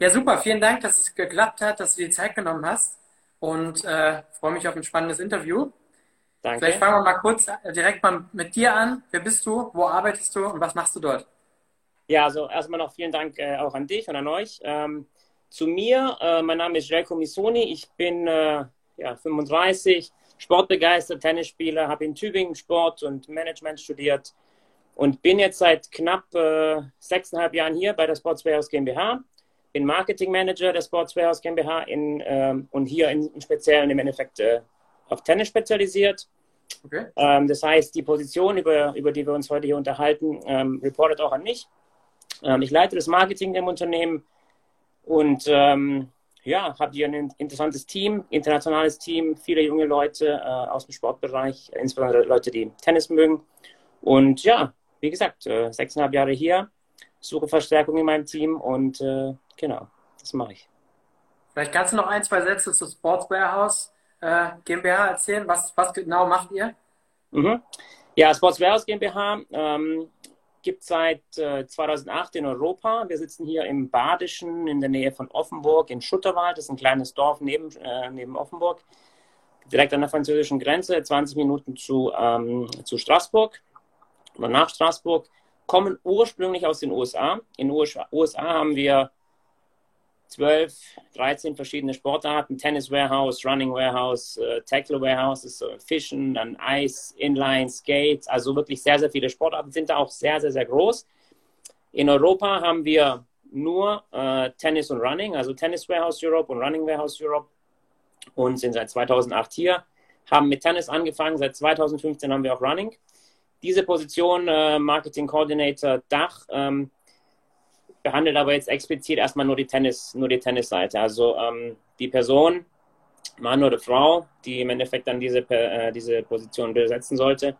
Ja, super. Vielen Dank, dass es geklappt hat, dass du dir Zeit genommen hast. Und äh, freue mich auf ein spannendes Interview. Danke. Vielleicht fangen wir mal kurz äh, direkt mal mit dir an. Wer bist du? Wo arbeitest du und was machst du dort? Ja, also erstmal noch vielen Dank äh, auch an dich und an euch. Ähm, zu mir, äh, mein Name ist Jelko Misoni. Ich bin äh, ja, 35, sportbegeistert, Tennisspieler, habe in Tübingen Sport und Management studiert und bin jetzt seit knapp äh, sechseinhalb Jahren hier bei der Sports Warehouse GmbH. Bin Marketing Manager der Sports Warehouse GmbH in, ähm, und hier in, in Speziellen im Endeffekt äh, auf Tennis spezialisiert. Okay. Ähm, das heißt, die Position, über, über die wir uns heute hier unterhalten, ähm, reportet auch an mich. Ähm, ich leite das Marketing im Unternehmen und ähm, ja, habe hier ein interessantes Team, internationales Team, viele junge Leute äh, aus dem Sportbereich, insbesondere Leute, die Tennis mögen. Und ja, wie gesagt, äh, sechseinhalb Jahre hier, suche Verstärkung in meinem Team und äh, genau, das mache ich. Vielleicht kannst du noch ein, zwei Sätze zu Sports Warehouse äh, GmbH erzählen. Was, was genau macht ihr? Mhm. Ja, Sports Warehouse GmbH ähm, gibt seit äh, 2008 in Europa. Wir sitzen hier im Badischen in der Nähe von Offenburg in Schutterwald. Das ist ein kleines Dorf neben, äh, neben Offenburg, direkt an der französischen Grenze, 20 Minuten zu, ähm, zu Straßburg oder nach Straßburg. Kommen ursprünglich aus den USA. In den USA, USA haben wir 12, 13 verschiedene Sportarten, Tennis Warehouse, Running Warehouse, äh, Tackle Warehouse, äh, Fischen, dann Eis, Inline, Skates, also wirklich sehr, sehr viele Sportarten, sind da auch sehr, sehr, sehr groß. In Europa haben wir nur äh, Tennis und Running, also Tennis Warehouse Europe und Running Warehouse Europe und sind seit 2008 hier, haben mit Tennis angefangen, seit 2015 haben wir auch Running. Diese Position, äh, Marketing Coordinator Dach, ähm, behandelt aber jetzt explizit erstmal nur die Tennis, nur die Tennisseite. Also ähm, die Person, Mann oder Frau, die im Endeffekt dann diese, äh, diese Position besetzen sollte,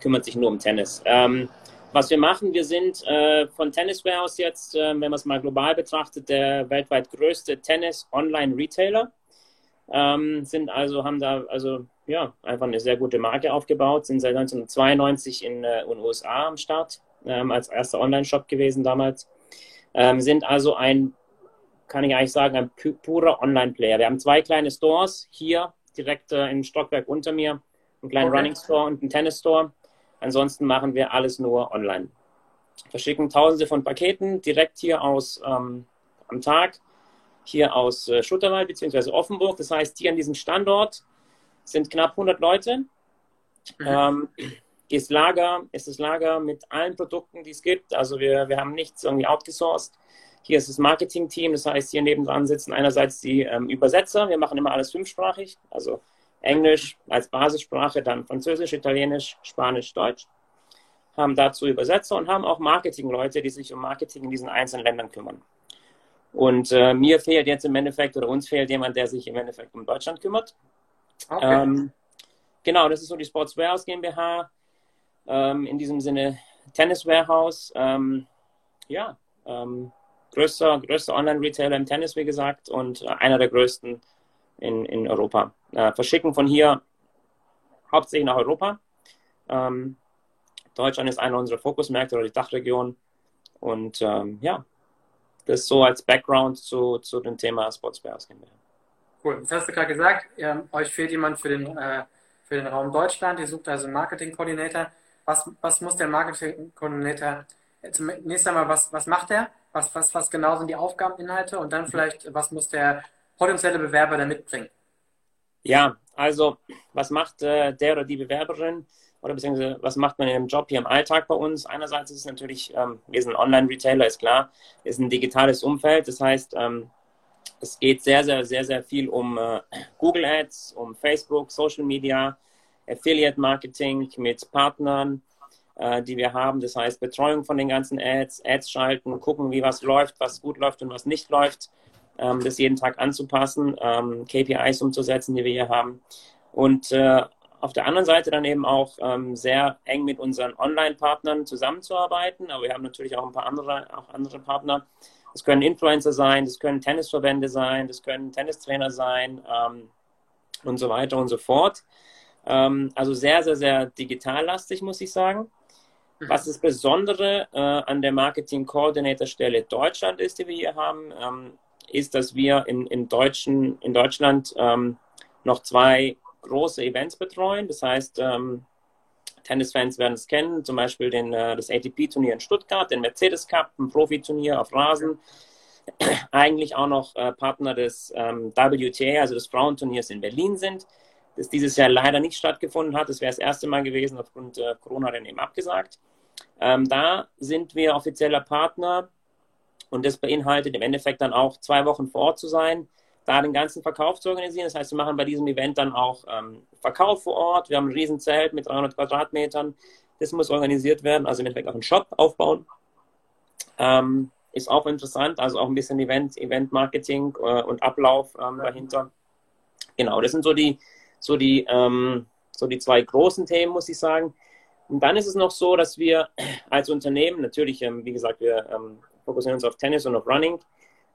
kümmert sich nur um Tennis. Ähm, was wir machen, wir sind äh, von Tennis Warehouse jetzt, äh, wenn man es mal global betrachtet, der weltweit größte Tennis-Online-Retailer. Ähm, sind also, haben da also ja, einfach eine sehr gute Marke aufgebaut, sind seit 1992 in äh, den USA am Start, ähm, als erster Online-Shop gewesen damals. Ähm, sind also ein, kann ich eigentlich sagen, ein purer Online-Player. Wir haben zwei kleine Stores hier direkt äh, im Stockwerk unter mir, einen kleinen okay. Running Store und einen Tennis Store. Ansonsten machen wir alles nur online. Verschicken tausende von Paketen direkt hier aus ähm, am Tag, hier aus äh, Schutterwald bzw. Offenburg. Das heißt, hier an diesem Standort sind knapp 100 Leute. Mhm. Ähm, ist Lager, ist das Lager mit allen Produkten, die es gibt. Also wir, wir haben nichts irgendwie outgesourced. Hier ist das Marketing-Team, das heißt, hier nebendran sitzen einerseits die ähm, Übersetzer. Wir machen immer alles fünfsprachig, also Englisch als Basissprache, dann Französisch, Italienisch, Spanisch, Deutsch. Haben dazu Übersetzer und haben auch Marketing-Leute, die sich um Marketing in diesen einzelnen Ländern kümmern. Und äh, mir fehlt jetzt im Endeffekt, oder uns fehlt jemand, der sich im Endeffekt um Deutschland kümmert. Okay. Ähm, genau, das ist so die Sports Warehouse GmbH. Ähm, in diesem Sinne Tennis Warehouse. Ähm, ja, ähm, größter, größter Online-Retailer im Tennis, wie gesagt, und einer der größten in, in Europa. Äh, verschicken von hier hauptsächlich nach Europa. Ähm, Deutschland ist einer unserer Fokusmärkte oder die Dachregion. Und ähm, ja, das so als Background zu, zu dem Thema Sports Warehouse GmbH. Cool. Das hast du gerade gesagt, ihr, euch fehlt jemand für den, äh, für den Raum Deutschland. Ihr sucht also einen Marketing-Koordinator was, was muss der Marketing-Koordinator zunächst einmal, was, was macht er? Was, was, was genau sind die Aufgabeninhalte? Und dann vielleicht, was muss der potenzielle Bewerber da mitbringen? Ja, also was macht äh, der oder die Bewerberin oder beziehungsweise was macht man in dem Job hier im Alltag bei uns? Einerseits ist es natürlich, ähm, wir sind Online-Retailer, ist klar, ist ein digitales Umfeld. Das heißt, ähm, es geht sehr, sehr, sehr, sehr viel um äh, Google Ads, um Facebook, Social Media, Affiliate Marketing mit Partnern, äh, die wir haben. Das heißt Betreuung von den ganzen Ads, Ads schalten, gucken, wie was läuft, was gut läuft und was nicht läuft. Ähm, das jeden Tag anzupassen, ähm, KPIs umzusetzen, die wir hier haben. Und äh, auf der anderen Seite dann eben auch ähm, sehr eng mit unseren Online-Partnern zusammenzuarbeiten. Aber wir haben natürlich auch ein paar andere, auch andere Partner. Das können Influencer sein, das können Tennisverbände sein, das können Tennistrainer sein ähm, und so weiter und so fort. Ähm, also sehr, sehr, sehr digitallastig, muss ich sagen. Mhm. Was das Besondere äh, an der Marketing Coordinator Stelle Deutschland ist, die wir hier haben, ähm, ist, dass wir in, in, Deutschen, in Deutschland ähm, noch zwei große Events betreuen. Das heißt, ähm, Tennisfans werden es kennen, zum Beispiel den, äh, das ATP-Turnier in Stuttgart, den Mercedes Cup, ein Profiturnier auf Rasen. Eigentlich auch noch äh, Partner des ähm, WTA, also des Frauenturniers in Berlin sind, das dieses Jahr leider nicht stattgefunden hat. Das wäre das erste Mal gewesen, aufgrund äh, Corona dann eben abgesagt. Ähm, da sind wir offizieller Partner und das beinhaltet im Endeffekt dann auch zwei Wochen vor Ort zu sein, da den ganzen Verkauf zu organisieren. Das heißt, wir machen bei diesem Event dann auch ähm, Verkauf vor Ort. Wir haben ein Riesenzelt mit 300 Quadratmetern. Das muss organisiert werden, also im Endeffekt auch einen Shop aufbauen. Ähm, ist auch interessant, also auch ein bisschen Event, Event-Marketing äh, und Ablauf ähm, dahinter. Genau, das sind so die, so die, ähm, so die zwei großen Themen, muss ich sagen. Und dann ist es noch so, dass wir als Unternehmen, natürlich, ähm, wie gesagt, wir ähm, fokussieren uns auf Tennis und auf Running,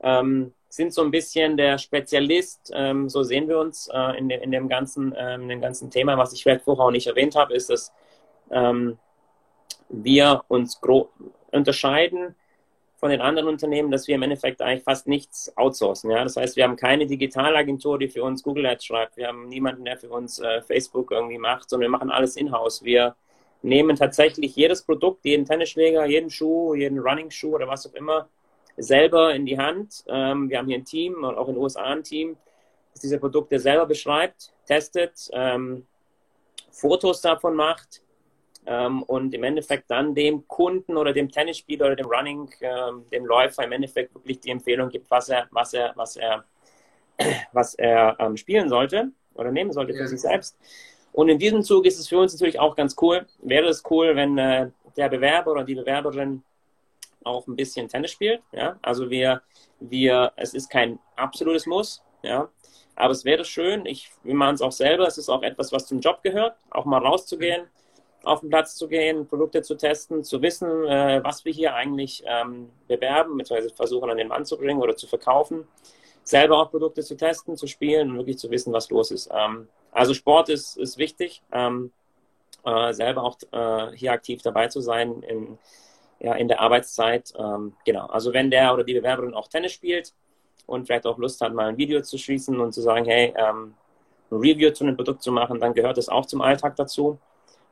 ähm, sind so ein bisschen der Spezialist, ähm, so sehen wir uns äh, in, de, in, dem ganzen, ähm, in dem ganzen Thema. Was ich vielleicht vorher auch nicht erwähnt habe, ist, dass wir uns unterscheiden von den anderen Unternehmen, dass wir im Endeffekt eigentlich fast nichts outsourcen. Ja? Das heißt, wir haben keine Digitalagentur, die für uns Google Ads schreibt. Wir haben niemanden, der für uns äh, Facebook irgendwie macht, sondern wir machen alles in-house. Wir nehmen tatsächlich jedes Produkt, jeden Tennisschläger, jeden Schuh, jeden Running-Schuh oder was auch immer, selber in die Hand. Ähm, wir haben hier ein Team und auch in den USA ein Team, das diese Produkte selber beschreibt, testet, ähm, Fotos davon macht ähm, und im Endeffekt dann dem Kunden oder dem Tennisspieler oder dem Running, ähm, dem Läufer im Endeffekt wirklich die Empfehlung gibt, was er, was er, was er, was er ähm, spielen sollte oder nehmen sollte für ja. sich selbst. Und in diesem Zug ist es für uns natürlich auch ganz cool. Wäre es cool, wenn äh, der Bewerber oder die Bewerberin auch ein bisschen Tennis spielt. Ja? Also wir, wir, es ist kein absolutes Muss, ja. Aber es wäre schön, ich, wir machen es auch selber, es ist auch etwas, was zum Job gehört, auch mal rauszugehen, auf den Platz zu gehen, Produkte zu testen, zu wissen, äh, was wir hier eigentlich ähm, bewerben, beziehungsweise versuchen an den Mann zu bringen oder zu verkaufen, selber auch Produkte zu testen, zu spielen und wirklich zu wissen, was los ist. Ähm, also Sport ist, ist wichtig, ähm, äh, selber auch äh, hier aktiv dabei zu sein in, ja, in der Arbeitszeit. Ähm, genau, also wenn der oder die Bewerberin auch Tennis spielt und vielleicht auch Lust hat, mal ein Video zu schließen und zu sagen, hey, ähm, ein Review zu einem Produkt zu machen, dann gehört das auch zum Alltag dazu.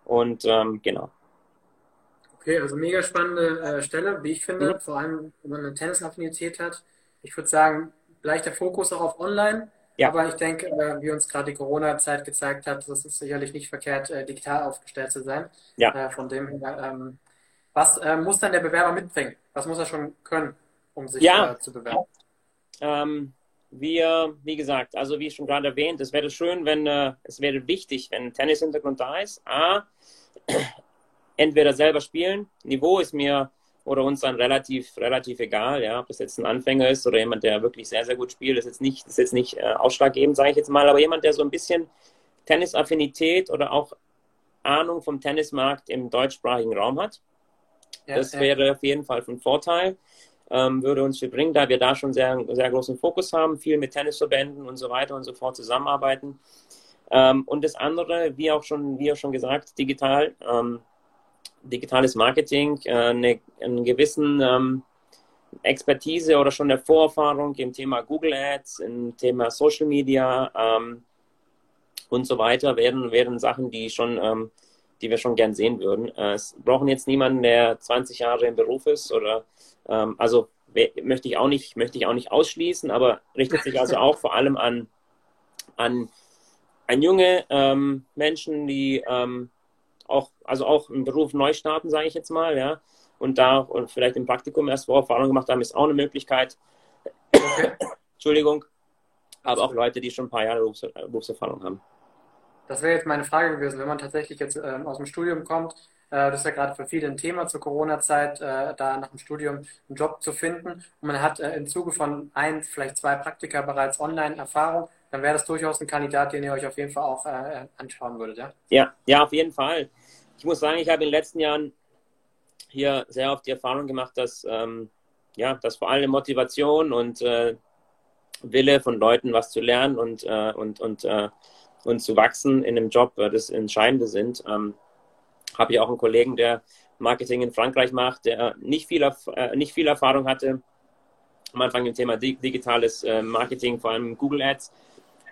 Und ähm, genau. Okay, also mega spannende äh, Stelle, wie ich finde, mhm. vor allem wenn man eine Tennisaffinität hat. Ich würde sagen, gleich der Fokus auch auf Online. Ja. Aber ich denke, äh, wie uns gerade die Corona-Zeit gezeigt hat, das ist sicherlich nicht verkehrt, äh, digital aufgestellt zu sein. Ja. Äh, von dem her ähm, was äh, muss dann der Bewerber mitbringen? Was muss er schon können, um sich ja. äh, zu bewerben? Ähm, wir, wie gesagt, also wie schon gerade erwähnt, es wäre schön, wenn, äh, es wäre wichtig, wenn ein Tennis-Hintergrund da ist. A, entweder selber spielen, Niveau ist mir oder uns dann relativ, relativ egal, ja, ob das jetzt ein Anfänger ist oder jemand, der wirklich sehr, sehr gut spielt, ist jetzt nicht, ist jetzt nicht äh, ausschlaggebend, sage ich jetzt mal, aber jemand, der so ein bisschen Tennisaffinität oder auch Ahnung vom Tennismarkt im deutschsprachigen Raum hat. Ja, das wäre auf jeden Fall von Vorteil. Ähm, würde uns viel bringen, da wir da schon sehr, sehr großen Fokus haben, viel mit Tennisverbänden und so weiter und so fort zusammenarbeiten. Ähm, und das andere, wie auch schon, wie auch schon gesagt, digital, ähm, digitales Marketing, äh, eine, einen gewissen ähm, Expertise oder schon eine Vorerfahrung im Thema Google Ads, im Thema Social Media ähm, und so weiter, werden, werden Sachen, die schon ähm, die wir schon gern sehen würden. Äh, es brauchen jetzt niemanden, der 20 Jahre im Beruf ist oder ähm, also möchte ich auch nicht, möchte ich auch nicht ausschließen, aber richtet sich also auch vor allem an, an, an junge ähm, Menschen, die ähm, auch, also auch im Beruf neu starten, sage ich jetzt mal, ja, und da und vielleicht im Praktikum erst Vorerfahrung gemacht haben, ist auch eine Möglichkeit. Entschuldigung. Aber auch Leute, die schon ein paar Jahre Berufs Berufserfahrung haben. Das wäre jetzt meine Frage gewesen, wenn man tatsächlich jetzt ähm, aus dem Studium kommt, das ist ja gerade für viele ein Thema zur Corona-Zeit, äh, da nach dem Studium einen Job zu finden und man hat äh, im Zuge von ein, vielleicht zwei Praktika bereits Online-Erfahrung, dann wäre das durchaus ein Kandidat, den ihr euch auf jeden Fall auch äh, anschauen würdet, ja? Ja, ja, auf jeden Fall. Ich muss sagen, ich habe in den letzten Jahren hier sehr oft die Erfahrung gemacht, dass, ähm, ja, dass vor allem Motivation und äh, Wille von Leuten, was zu lernen und, äh, und, und und zu wachsen in einem Job das Entscheidende sind. Ähm, Habe ich auch einen Kollegen, der Marketing in Frankreich macht, der nicht viel, äh, nicht viel Erfahrung hatte, am Anfang im Thema digitales äh, Marketing, vor allem Google Ads,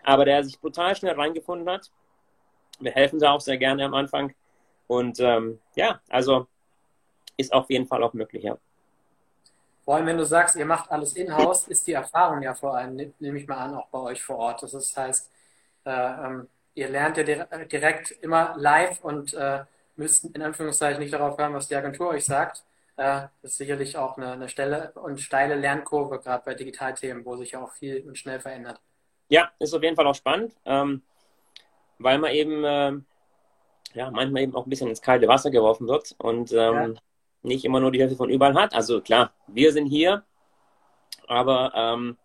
aber der sich brutal schnell reingefunden hat. Wir helfen da auch sehr gerne am Anfang. Und ähm, ja, also ist auf jeden Fall auch möglich, ja. Vor allem, wenn du sagst, ihr macht alles in-house, ist die Erfahrung ja vor allem, nehme ich mal an, auch bei euch vor Ort. Das heißt, äh, ähm, ihr lernt ja direkt immer live und äh, müsst in Anführungszeichen nicht darauf hören, was die Agentur euch sagt. Äh, das ist sicherlich auch eine, eine Stelle und steile Lernkurve, gerade bei Digitalthemen, wo sich ja auch viel und schnell verändert. Ja, ist auf jeden Fall auch spannend, ähm, weil man eben äh, ja, manchmal eben auch ein bisschen ins kalte Wasser geworfen wird und ähm, ja nicht immer nur die Hälfte von überall hat. Also klar, wir sind hier, aber ähm,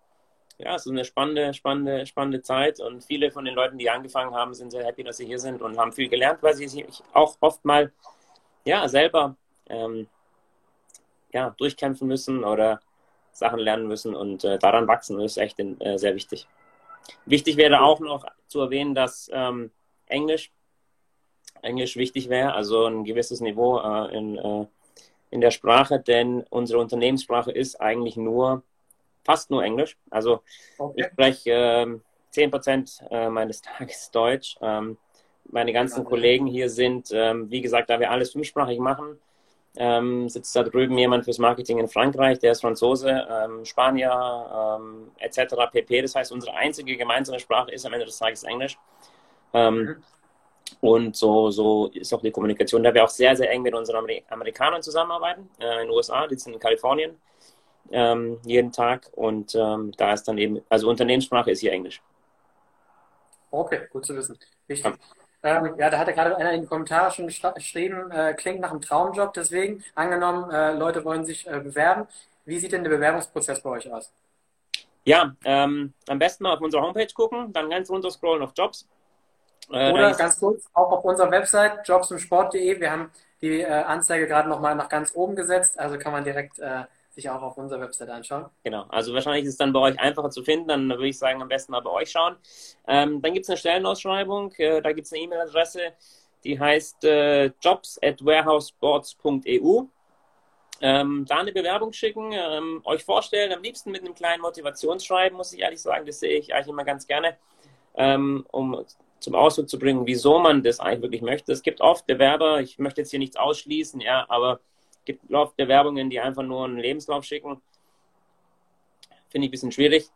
ja, es ist eine spannende, spannende, spannende Zeit und viele von den Leuten, die angefangen haben, sind sehr happy, dass sie hier sind und haben viel gelernt, weil sie sich auch oft mal ja, selber ähm, ja, durchkämpfen müssen oder Sachen lernen müssen und äh, daran wachsen. Das ist echt äh, sehr wichtig. Wichtig wäre auch noch zu erwähnen, dass ähm, Englisch Englisch wichtig wäre, also ein gewisses Niveau äh, in, äh, in der Sprache, denn unsere Unternehmenssprache ist eigentlich nur, fast nur Englisch. Also okay. ich spreche äh, 10% äh, meines Tages Deutsch. Ähm, meine ganzen okay. Kollegen hier sind, ähm, wie gesagt, da wir alles fünfsprachig machen, ähm, sitzt da drüben jemand fürs Marketing in Frankreich, der ist Franzose, ähm, Spanier ähm, etc. pp. Das heißt, unsere einzige gemeinsame Sprache ist am Ende des Tages Englisch. Ähm, mhm. Und so, so ist auch die Kommunikation, da wir auch sehr, sehr eng mit unseren Amerikanern zusammenarbeiten, äh, in den USA, die sind in Kalifornien ähm, jeden Tag. Und ähm, da ist dann eben, also Unternehmenssprache ist hier Englisch. Okay, gut zu wissen. Wichtig. Ja, ähm, ja da hatte gerade einer in den Kommentaren schon geschrieben, äh, klingt nach einem Traumjob. Deswegen, angenommen, äh, Leute wollen sich äh, bewerben. Wie sieht denn der Bewerbungsprozess bei euch aus? Ja, ähm, am besten mal auf unserer Homepage gucken, dann ganz runter scrollen auf Jobs äh, Oder ganz kurz, auch auf unserer Website jobsundsport.de, wir haben die äh, Anzeige gerade nochmal nach ganz oben gesetzt, also kann man direkt äh, sich auch auf unserer Website anschauen. Genau, also wahrscheinlich ist es dann bei euch einfacher zu finden, dann würde ich sagen, am besten mal bei euch schauen. Ähm, dann gibt es eine Stellenausschreibung, äh, da gibt es eine E-Mail-Adresse, die heißt äh, jobs at warehousesports.eu. Ähm, da eine Bewerbung schicken, ähm, euch vorstellen, am liebsten mit einem kleinen Motivationsschreiben, muss ich ehrlich sagen, das sehe ich eigentlich immer ganz gerne, ähm, um zum Ausdruck zu bringen, wieso man das eigentlich wirklich möchte. Es gibt oft Bewerber, ich möchte jetzt hier nichts ausschließen, ja, aber gibt oft Bewerbungen, die einfach nur einen Lebenslauf schicken. Finde ich ein bisschen schwierig,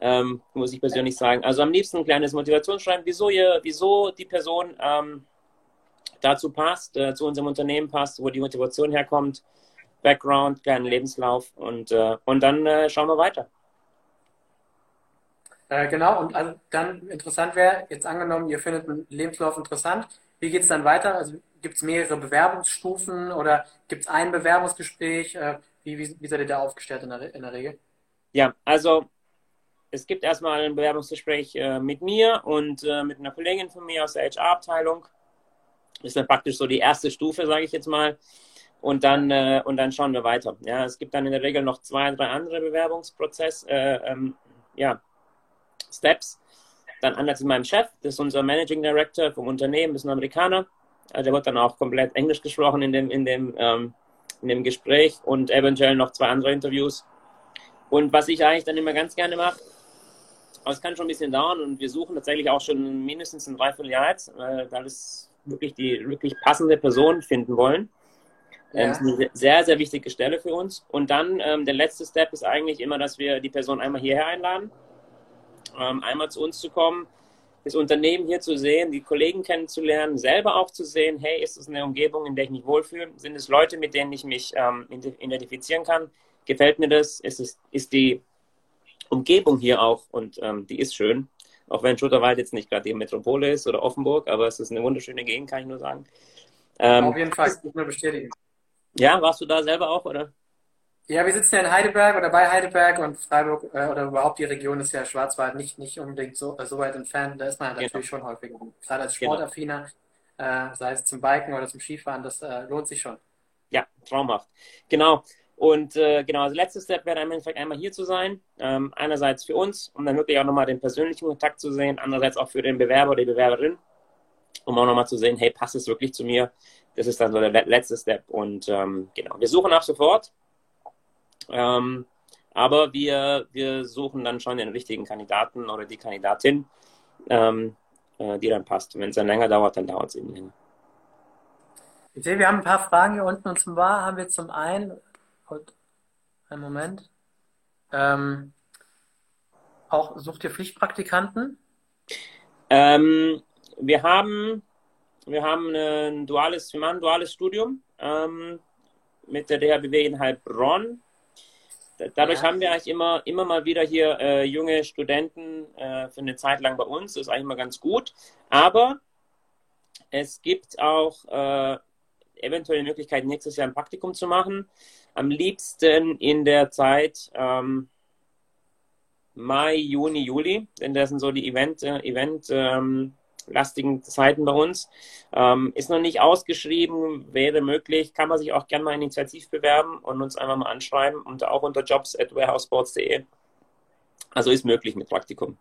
ähm, muss ich persönlich sagen. Also am liebsten ein kleines Motivationsschreiben, wieso, ihr, wieso die Person ähm, dazu passt, äh, zu unserem Unternehmen passt, wo die Motivation herkommt, Background, kleinen Lebenslauf und, äh, und dann äh, schauen wir weiter. Äh, genau, und also dann interessant wäre, jetzt angenommen, ihr findet einen Lebenslauf interessant, wie geht es dann weiter? Also gibt es mehrere Bewerbungsstufen oder gibt es ein Bewerbungsgespräch? Äh, wie, wie, wie seid ihr da aufgestellt in der, in der Regel? Ja, also es gibt erstmal ein Bewerbungsgespräch äh, mit mir und äh, mit einer Kollegin von mir aus der HR-Abteilung. Das ist dann praktisch so die erste Stufe, sage ich jetzt mal. Und dann, äh, und dann schauen wir weiter. Ja, es gibt dann in der Regel noch zwei, drei andere Bewerbungsprozesse, äh, ähm, ja, Steps. Dann anders zu meinem Chef, das ist unser Managing Director vom Unternehmen, das ist ein Amerikaner. Also der wird dann auch komplett Englisch gesprochen in dem, in dem, ähm, in dem Gespräch und eventuell noch zwei andere Interviews. Und was ich eigentlich dann immer ganz gerne mache, aber es kann schon ein bisschen dauern und wir suchen tatsächlich auch schon mindestens ein Dreivierteljahr jetzt, weil wir wirklich die wirklich passende Person finden wollen. Ja. Das ist eine sehr, sehr wichtige Stelle für uns. Und dann ähm, der letzte Step ist eigentlich immer, dass wir die Person einmal hierher einladen ähm, einmal zu uns zu kommen, das Unternehmen hier zu sehen, die Kollegen kennenzulernen, selber auch zu sehen, hey, ist das eine Umgebung, in der ich mich wohlfühle? Sind es Leute, mit denen ich mich ähm, identifizieren kann? Gefällt mir das? Ist, es, ist die Umgebung hier auch, und ähm, die ist schön, auch wenn Schutterwald jetzt nicht gerade die Metropole ist oder Offenburg, aber es ist eine wunderschöne Gegend, kann ich nur sagen. Ähm, Auf jeden Fall, ich muss nur bestätigen. Ja, warst du da selber auch, oder? Ja, wir sitzen ja in Heidelberg oder bei Heidelberg und Freiburg äh, oder überhaupt die Region ist ja Schwarzwald nicht, nicht unbedingt so, äh, so weit entfernt. Da ist man ja genau. natürlich schon häufig. Gerade als genau. Sportaffiner, genau. äh, sei es zum Biken oder zum Skifahren, das äh, lohnt sich schon. Ja, traumhaft. Genau. Und äh, genau, also letztes Step wäre im Endeffekt einmal hier zu sein. Ähm, einerseits für uns, um dann wirklich auch nochmal den persönlichen Kontakt zu sehen, andererseits auch für den Bewerber oder die Bewerberin, um auch nochmal zu sehen, hey, passt es wirklich zu mir? Das ist dann so der letzte Step. Und ähm, genau, wir suchen ab sofort. Ähm, Aber wir, wir suchen dann schon den richtigen Kandidaten oder die Kandidatin, ähm, äh, die dann passt. Wenn es dann länger dauert, dann dauert es eben länger. Ich sehe, wir haben ein paar Fragen hier unten und zum War haben wir zum einen, einen Moment, ähm, auch sucht ihr Pflichtpraktikanten? Ähm, wir haben, wir haben ein duales, wir machen ein duales Studium ähm, mit der DHBW in Heilbronn. Dadurch ja. haben wir eigentlich immer, immer mal wieder hier äh, junge Studenten äh, für eine Zeit lang bei uns. Das ist eigentlich mal ganz gut. Aber es gibt auch äh, eventuell die Möglichkeit, nächstes Jahr ein Praktikum zu machen. Am liebsten in der Zeit ähm, Mai, Juni, Juli, denn das sind so die Event, äh, Event ähm, lastigen Zeiten bei uns. Ähm, ist noch nicht ausgeschrieben, wäre möglich, kann man sich auch gerne mal initiativ bewerben und uns einfach mal anschreiben und auch unter jobs at warehousesports.de. Also ist möglich mit Praktikum.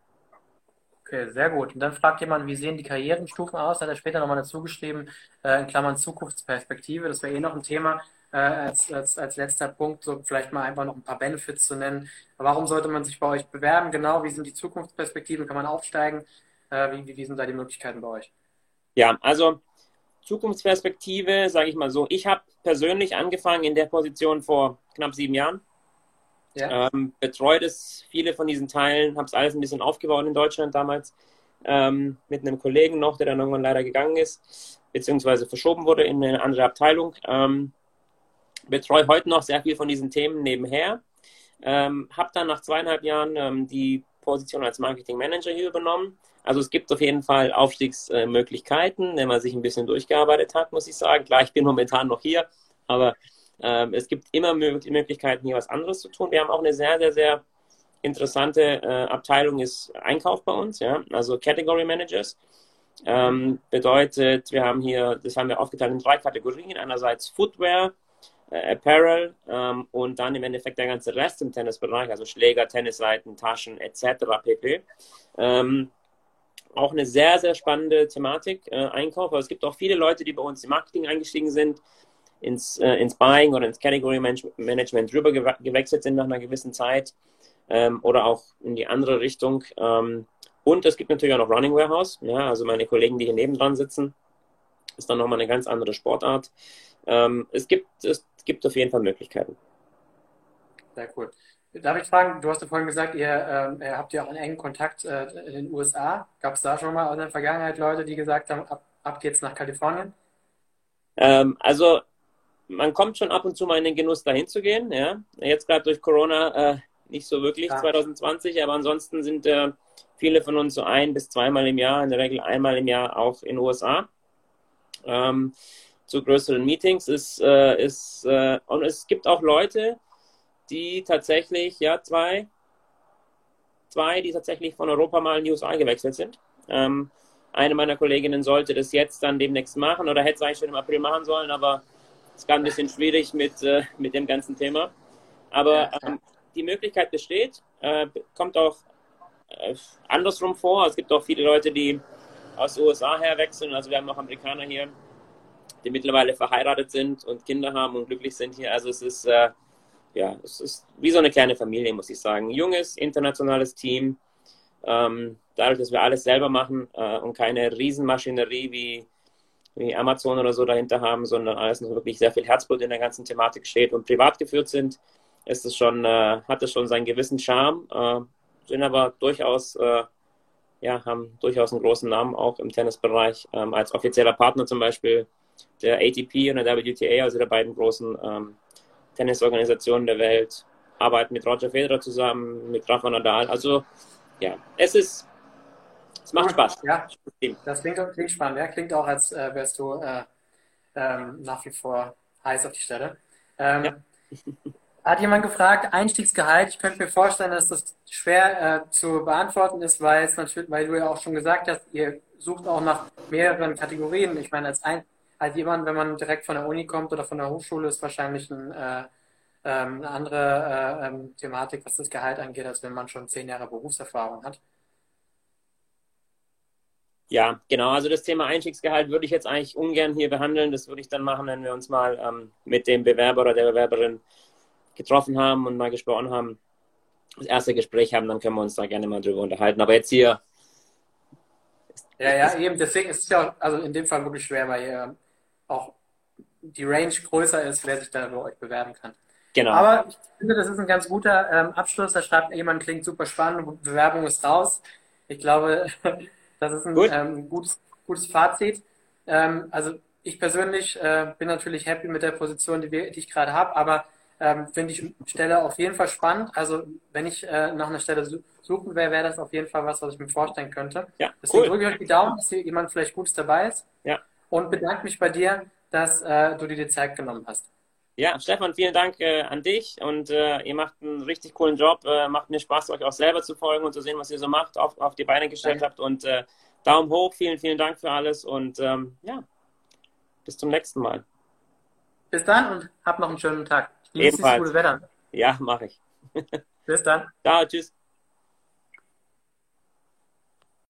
Okay, sehr gut. Und dann fragt jemand, wie sehen die Karrierenstufen aus? Hat er später nochmal dazu geschrieben, äh, in Klammern Zukunftsperspektive. Das wäre eh noch ein Thema äh, als, als, als letzter Punkt, so vielleicht mal einfach noch ein paar Benefits zu nennen. Warum sollte man sich bei euch bewerben? Genau, wie sind die Zukunftsperspektiven? Kann man aufsteigen? Äh, wie, wie sind da die Möglichkeiten bei euch? Ja, also Zukunftsperspektive, sage ich mal so. Ich habe persönlich angefangen in der Position vor knapp sieben Jahren. Ja. Ähm, betreut es viele von diesen Teilen, habe es alles ein bisschen aufgebaut in Deutschland damals. Ähm, mit einem Kollegen noch, der dann irgendwann leider gegangen ist, beziehungsweise verschoben wurde in eine andere Abteilung. Ähm, betreue heute noch sehr viel von diesen Themen nebenher. Ähm, habe dann nach zweieinhalb Jahren ähm, die Position als Marketing Manager hier übernommen. Also es gibt auf jeden Fall Aufstiegsmöglichkeiten, wenn man sich ein bisschen durchgearbeitet hat, muss ich sagen. Klar, ich bin momentan noch hier, aber ähm, es gibt immer Möglichkeiten, hier was anderes zu tun. Wir haben auch eine sehr, sehr, sehr interessante äh, Abteilung, ist Einkauf bei uns, ja, also Category Managers. Ähm, bedeutet, wir haben hier, das haben wir aufgeteilt in drei Kategorien. Einerseits Footwear, äh, Apparel ähm, und dann im Endeffekt der ganze Rest im Tennisbereich, also Schläger, Tennisseiten, Taschen etc. pp. Ähm, auch eine sehr, sehr spannende Thematik, äh, Einkauf. Aber es gibt auch viele Leute, die bei uns im Marketing eingestiegen sind, ins, äh, ins Buying oder ins Category Management rüber gewechselt sind nach einer gewissen Zeit ähm, oder auch in die andere Richtung. Ähm, und es gibt natürlich auch noch Running Warehouse. Ja, also meine Kollegen, die hier nebendran sitzen, ist dann nochmal eine ganz andere Sportart. Ähm, es, gibt, es gibt auf jeden Fall Möglichkeiten. Sehr cool. Darf ich fragen, du hast ja vorhin gesagt, ihr äh, habt ja auch einen engen Kontakt äh, in den USA. Gab es da schon mal in der Vergangenheit Leute, die gesagt haben, ab, ab geht's nach Kalifornien? Ähm, also man kommt schon ab und zu mal in den Genuss, dahin zu gehen. Ja? Jetzt gerade durch Corona äh, nicht so wirklich ja. 2020, aber ansonsten sind äh, viele von uns so ein bis zweimal im Jahr, in der Regel einmal im Jahr auch in den USA. Ähm, zu größeren Meetings ist, äh, ist äh, und es gibt auch Leute, die tatsächlich, ja, zwei, zwei, die tatsächlich von Europa mal in die USA gewechselt sind. Ähm, eine meiner Kolleginnen sollte das jetzt dann demnächst machen oder hätte es eigentlich schon im April machen sollen, aber es war ein bisschen schwierig mit, äh, mit dem ganzen Thema. Aber ähm, die Möglichkeit besteht, äh, kommt auch äh, andersrum vor. Es gibt auch viele Leute, die aus den USA her wechseln. Also wir haben auch Amerikaner hier, die mittlerweile verheiratet sind und Kinder haben und glücklich sind hier. Also es ist äh, ja, es ist wie so eine kleine Familie, muss ich sagen. Junges, internationales Team. Ähm, dadurch, dass wir alles selber machen äh, und keine Riesenmaschinerie wie, wie Amazon oder so dahinter haben, sondern alles noch wirklich sehr viel Herzblut in der ganzen Thematik steht und privat geführt sind, ist es schon, äh, hat es schon seinen gewissen Charme, äh, sind aber durchaus, äh, ja, haben durchaus einen großen Namen auch im Tennisbereich, ähm, als offizieller Partner zum Beispiel der ATP und der WTA, also der beiden großen ähm, Tennisorganisationen der Welt, arbeiten mit Roger Federer zusammen, mit Rafa Nadal. Also ja, es ist, es macht Spaß. Ja, das klingt, klingt spannend. Ja, klingt auch, als äh, wärst du äh, ähm, nach wie vor heiß auf die Stelle. Ähm, ja. Hat jemand gefragt, Einstiegsgehalt? Ich könnte mir vorstellen, dass das schwer äh, zu beantworten ist, weil es natürlich, weil du ja auch schon gesagt hast, ihr sucht auch nach mehreren Kategorien. Ich meine, als ein, als jemand, wenn man direkt von der Uni kommt oder von der Hochschule, ist wahrscheinlich ein, äh, ähm, eine andere äh, ähm, Thematik, was das Gehalt angeht, als wenn man schon zehn Jahre Berufserfahrung hat. Ja, genau. Also das Thema Einstiegsgehalt würde ich jetzt eigentlich ungern hier behandeln. Das würde ich dann machen, wenn wir uns mal ähm, mit dem Bewerber oder der Bewerberin getroffen haben und mal gesprochen haben. das erste Gespräch haben, dann können wir uns da gerne mal drüber unterhalten. Aber jetzt hier. Ja, ja, eben, deswegen ist es ja auch, also in dem Fall wirklich schwer, weil hier auch die Range größer ist, wer sich da bei euch bewerben kann. Genau. Aber ich finde, das ist ein ganz guter ähm, Abschluss. Da schreibt jemand, klingt super spannend, Bewerbung ist raus. Ich glaube, das ist ein Gut. ähm, gutes, gutes Fazit. Ähm, also ich persönlich äh, bin natürlich happy mit der Position, die, wir, die ich gerade habe, aber ähm, finde ich Stelle auf jeden Fall spannend. Also wenn ich äh, nach einer Stelle suchen wäre, wäre das auf jeden Fall was, was ich mir vorstellen könnte. Ja, Deswegen cool. drücke ich euch die Daumen, dass hier jemand vielleicht Gutes dabei ist. Ja. Und bedanke mich bei dir, dass äh, du dir die Zeit genommen hast. Ja, Stefan, vielen Dank äh, an dich und äh, ihr macht einen richtig coolen Job. Äh, macht mir Spaß, euch auch selber zu folgen und zu sehen, was ihr so macht, auf, auf die Beine gestellt Danke. habt. Und äh, Daumen hoch, vielen, vielen Dank für alles und ähm, ja, bis zum nächsten Mal. Bis dann und habt noch einen schönen Tag. Genießt das gute Wetter. Ja, mache ich. bis dann. Ciao, tschüss.